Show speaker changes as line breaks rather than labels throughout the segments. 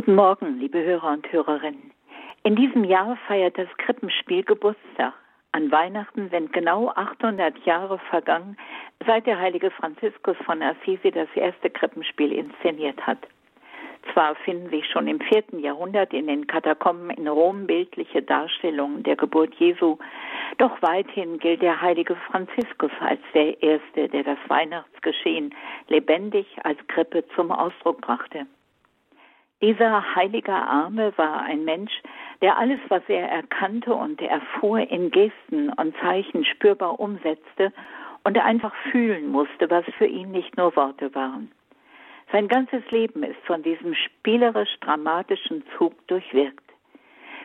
Guten Morgen, liebe Hörer und Hörerinnen. In diesem Jahr feiert das Krippenspiel Geburtstag. An Weihnachten sind genau 800 Jahre vergangen, seit der heilige Franziskus von Assisi das erste Krippenspiel inszeniert hat. Zwar finden sich schon im vierten Jahrhundert in den Katakomben in Rom bildliche Darstellungen der Geburt Jesu, doch weithin gilt der heilige Franziskus als der Erste, der das Weihnachtsgeschehen lebendig als Krippe zum Ausdruck brachte. Dieser heilige Arme war ein Mensch, der alles, was er erkannte und erfuhr, in Gesten und Zeichen spürbar umsetzte und einfach fühlen musste, was für ihn nicht nur Worte waren. Sein ganzes Leben ist von diesem spielerisch-dramatischen Zug durchwirkt.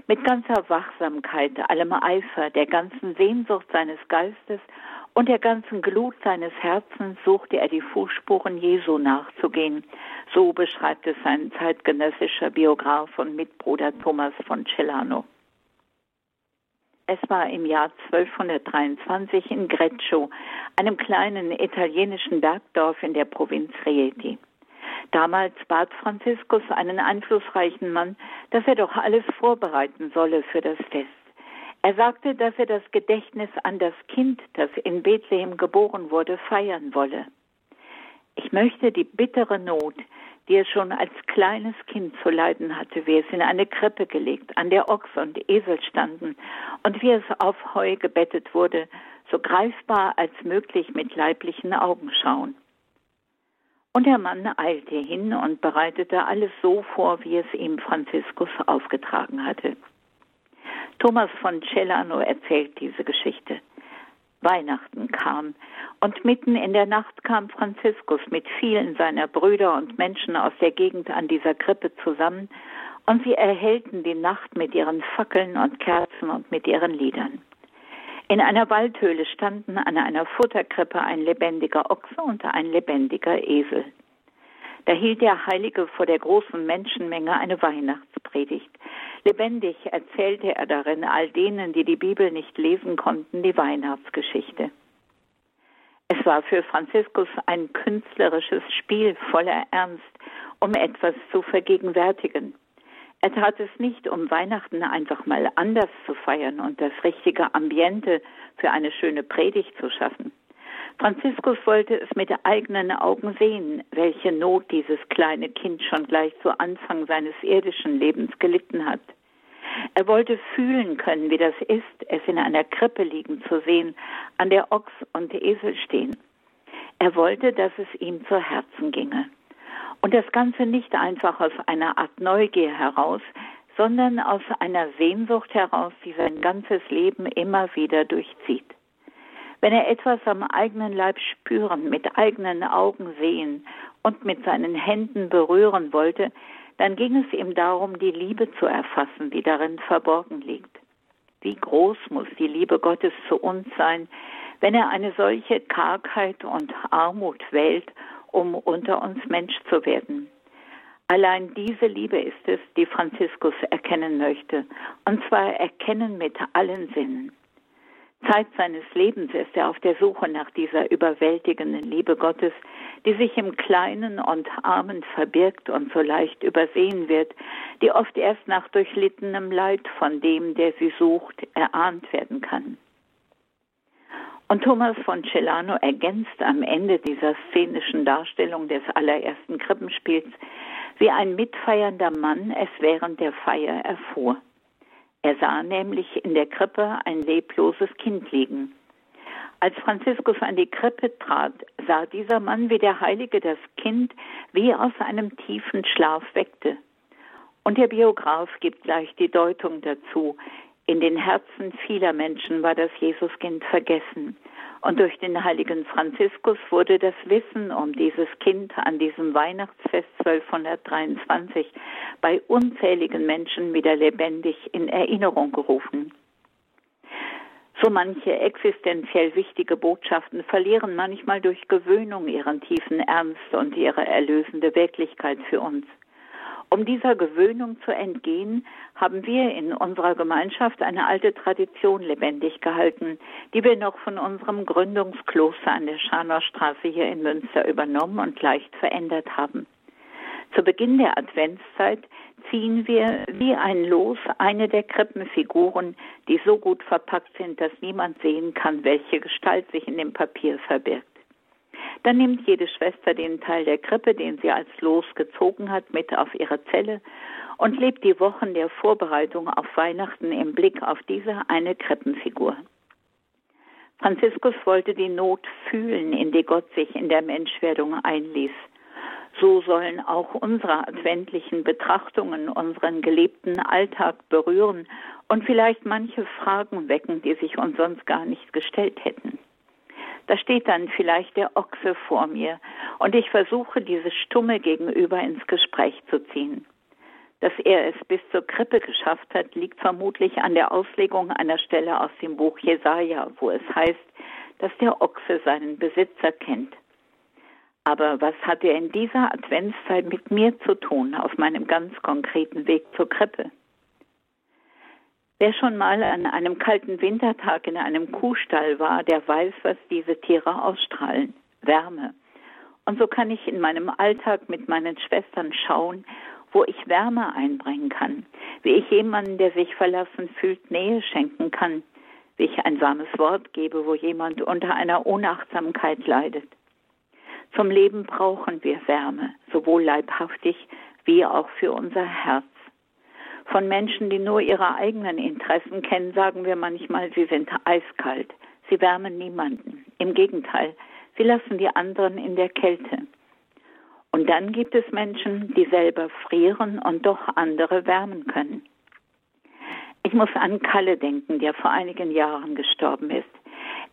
Mit ganzer Wachsamkeit, allem Eifer, der ganzen Sehnsucht seines Geistes und der ganzen Glut seines Herzens suchte er die Fußspuren Jesu nachzugehen. So beschreibt es sein zeitgenössischer Biograf und Mitbruder Thomas von Celano. Es war im Jahr 1223 in Greccio, einem kleinen italienischen Bergdorf in der Provinz Rieti. Damals bat Franziskus einen einflussreichen Mann, dass er doch alles vorbereiten solle für das Fest. Er sagte, dass er das Gedächtnis an das Kind, das in Bethlehem geboren wurde, feiern wolle. Ich möchte die bittere Not, die er schon als kleines Kind zu leiden hatte, wie es in eine Krippe gelegt, an der Ochs und Esel standen und wie es auf Heu gebettet wurde, so greifbar als möglich mit leiblichen Augen schauen. Und der Mann eilte hin und bereitete alles so vor, wie es ihm Franziskus aufgetragen hatte. Thomas von Celano erzählt diese Geschichte. Weihnachten kam und mitten in der Nacht kam Franziskus mit vielen seiner Brüder und Menschen aus der Gegend an dieser Krippe zusammen und sie erhellten die Nacht mit ihren Fackeln und Kerzen und mit ihren Liedern. In einer Waldhöhle standen an einer Futterkrippe ein lebendiger Ochse und ein lebendiger Esel. Da hielt der Heilige vor der großen Menschenmenge eine Weihnachtspredigt. Lebendig erzählte er darin all denen, die die Bibel nicht lesen konnten, die Weihnachtsgeschichte. Es war für Franziskus ein künstlerisches Spiel voller Ernst, um etwas zu vergegenwärtigen. Er tat es nicht, um Weihnachten einfach mal anders zu feiern und das richtige Ambiente für eine schöne Predigt zu schaffen. Franziskus wollte es mit eigenen Augen sehen, welche Not dieses kleine Kind schon gleich zu Anfang seines irdischen Lebens gelitten hat. Er wollte fühlen können, wie das ist, es in einer Krippe liegen zu sehen, an der Ochs und Esel stehen. Er wollte, dass es ihm zu Herzen ginge. Und das Ganze nicht einfach aus einer Art Neugier heraus, sondern aus einer Sehnsucht heraus, die sein ganzes Leben immer wieder durchzieht. Wenn er etwas am eigenen Leib spüren, mit eigenen Augen sehen und mit seinen Händen berühren wollte, dann ging es ihm darum, die Liebe zu erfassen, die darin verborgen liegt. Wie groß muss die Liebe Gottes zu uns sein, wenn er eine solche Kargheit und Armut wählt, um unter uns Mensch zu werden. Allein diese Liebe ist es, die Franziskus erkennen möchte, und zwar erkennen mit allen Sinnen. Zeit seines Lebens ist er auf der Suche nach dieser überwältigenden Liebe Gottes, die sich im Kleinen und Armen verbirgt und so leicht übersehen wird, die oft erst nach durchlittenem Leid von dem, der sie sucht, erahnt werden kann. Und Thomas von Celano ergänzt am Ende dieser szenischen Darstellung des allerersten Krippenspiels, wie ein mitfeiernder Mann es während der Feier erfuhr. Er sah nämlich in der Krippe ein lebloses Kind liegen. Als Franziskus an die Krippe trat, sah dieser Mann, wie der Heilige das Kind wie aus einem tiefen Schlaf weckte. Und der Biograf gibt gleich die Deutung dazu. In den Herzen vieler Menschen war das Jesuskind vergessen. Und durch den heiligen Franziskus wurde das Wissen um dieses Kind an diesem Weihnachtsfest 1223 bei unzähligen Menschen wieder lebendig in Erinnerung gerufen. So manche existenziell wichtige Botschaften verlieren manchmal durch Gewöhnung ihren tiefen Ernst und ihre erlösende Wirklichkeit für uns. Um dieser Gewöhnung zu entgehen, haben wir in unserer Gemeinschaft eine alte Tradition lebendig gehalten, die wir noch von unserem Gründungskloster an der Scharnhorstraße hier in Münster übernommen und leicht verändert haben. Zu Beginn der Adventszeit ziehen wir wie ein Los eine der Krippenfiguren, die so gut verpackt sind, dass niemand sehen kann, welche Gestalt sich in dem Papier verbirgt. Dann nimmt jede Schwester den Teil der Krippe, den sie als Los gezogen hat, mit auf ihre Zelle und lebt die Wochen der Vorbereitung auf Weihnachten im Blick auf diese eine Krippenfigur. Franziskus wollte die Not fühlen, in die Gott sich in der Menschwerdung einließ. So sollen auch unsere adventlichen Betrachtungen unseren gelebten Alltag berühren und vielleicht manche Fragen wecken, die sich uns sonst gar nicht gestellt hätten. Da steht dann vielleicht der Ochse vor mir und ich versuche, dieses stumme Gegenüber ins Gespräch zu ziehen. Dass er es bis zur Krippe geschafft hat, liegt vermutlich an der Auslegung einer Stelle aus dem Buch Jesaja, wo es heißt, dass der Ochse seinen Besitzer kennt. Aber was hat er in dieser Adventszeit mit mir zu tun auf meinem ganz konkreten Weg zur Krippe? Wer schon mal an einem kalten Wintertag in einem Kuhstall war, der weiß, was diese Tiere ausstrahlen. Wärme. Und so kann ich in meinem Alltag mit meinen Schwestern schauen, wo ich Wärme einbringen kann, wie ich jemanden, der sich verlassen fühlt, Nähe schenken kann, wie ich ein warmes Wort gebe, wo jemand unter einer Unachtsamkeit leidet. Zum Leben brauchen wir Wärme, sowohl leibhaftig wie auch für unser Herz. Von Menschen, die nur ihre eigenen Interessen kennen, sagen wir manchmal, sie sind eiskalt. Sie wärmen niemanden. Im Gegenteil, sie lassen die anderen in der Kälte. Und dann gibt es Menschen, die selber frieren und doch andere wärmen können. Ich muss an Kalle denken, der vor einigen Jahren gestorben ist.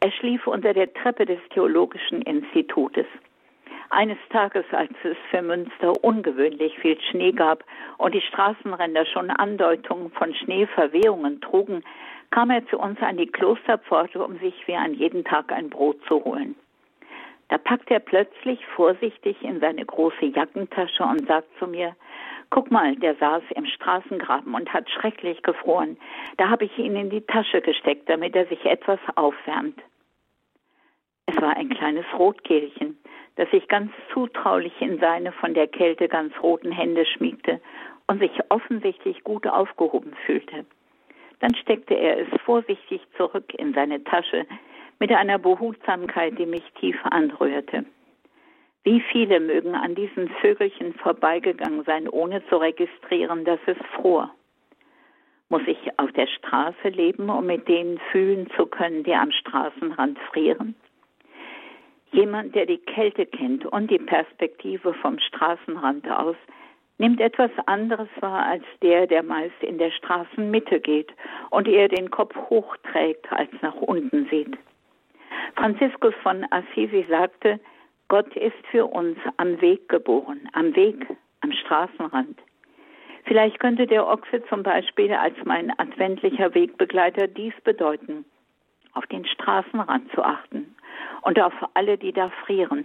Er schlief unter der Treppe des Theologischen Institutes. Eines Tages, als es für Münster ungewöhnlich viel Schnee gab und die Straßenränder schon Andeutungen von Schneeverwehungen trugen, kam er zu uns an die Klosterpforte, um sich wie an jeden Tag ein Brot zu holen. Da packt er plötzlich vorsichtig in seine große Jackentasche und sagt zu mir, Guck mal, der saß im Straßengraben und hat schrecklich gefroren. Da habe ich ihn in die Tasche gesteckt, damit er sich etwas aufwärmt. Es war ein kleines Rotkehlchen das sich ganz zutraulich in seine von der Kälte ganz roten Hände schmiegte und sich offensichtlich gut aufgehoben fühlte. Dann steckte er es vorsichtig zurück in seine Tasche mit einer Behutsamkeit, die mich tief anrührte. Wie viele mögen an diesen Vögelchen vorbeigegangen sein, ohne zu registrieren, dass es fror? Muss ich auf der Straße leben, um mit denen fühlen zu können, die am Straßenrand frieren? Jemand, der die Kälte kennt und die Perspektive vom Straßenrand aus, nimmt etwas anderes wahr als der, der meist in der Straßenmitte geht und eher den Kopf hochträgt als nach unten sieht. Franziskus von Assisi sagte, Gott ist für uns am Weg geboren, am Weg, am Straßenrand. Vielleicht könnte der Ochse zum Beispiel als mein adventlicher Wegbegleiter dies bedeuten, auf den Straßenrand zu achten und auf alle, die da frieren.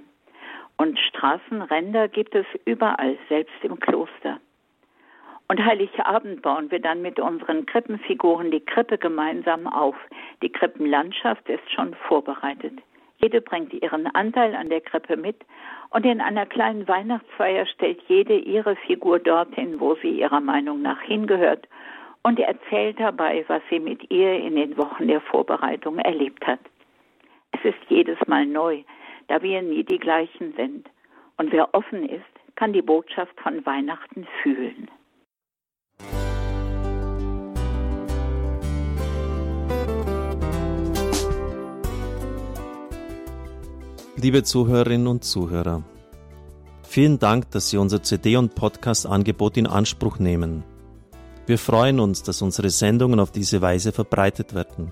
Und Straßenränder gibt es überall, selbst im Kloster. Und Heiligabend bauen wir dann mit unseren Krippenfiguren die Krippe gemeinsam auf. Die Krippenlandschaft ist schon vorbereitet. Jede bringt ihren Anteil an der Krippe mit und in einer kleinen Weihnachtsfeier stellt jede ihre Figur dorthin, wo sie ihrer Meinung nach hingehört und erzählt dabei, was sie mit ihr in den Wochen der Vorbereitung erlebt hat. Es ist jedes Mal neu, da wir nie die gleichen sind. Und wer offen ist, kann die Botschaft von Weihnachten fühlen.
Liebe Zuhörerinnen und Zuhörer, vielen Dank, dass Sie unser CD- und Podcast-Angebot in Anspruch nehmen. Wir freuen uns, dass unsere Sendungen auf diese Weise verbreitet werden.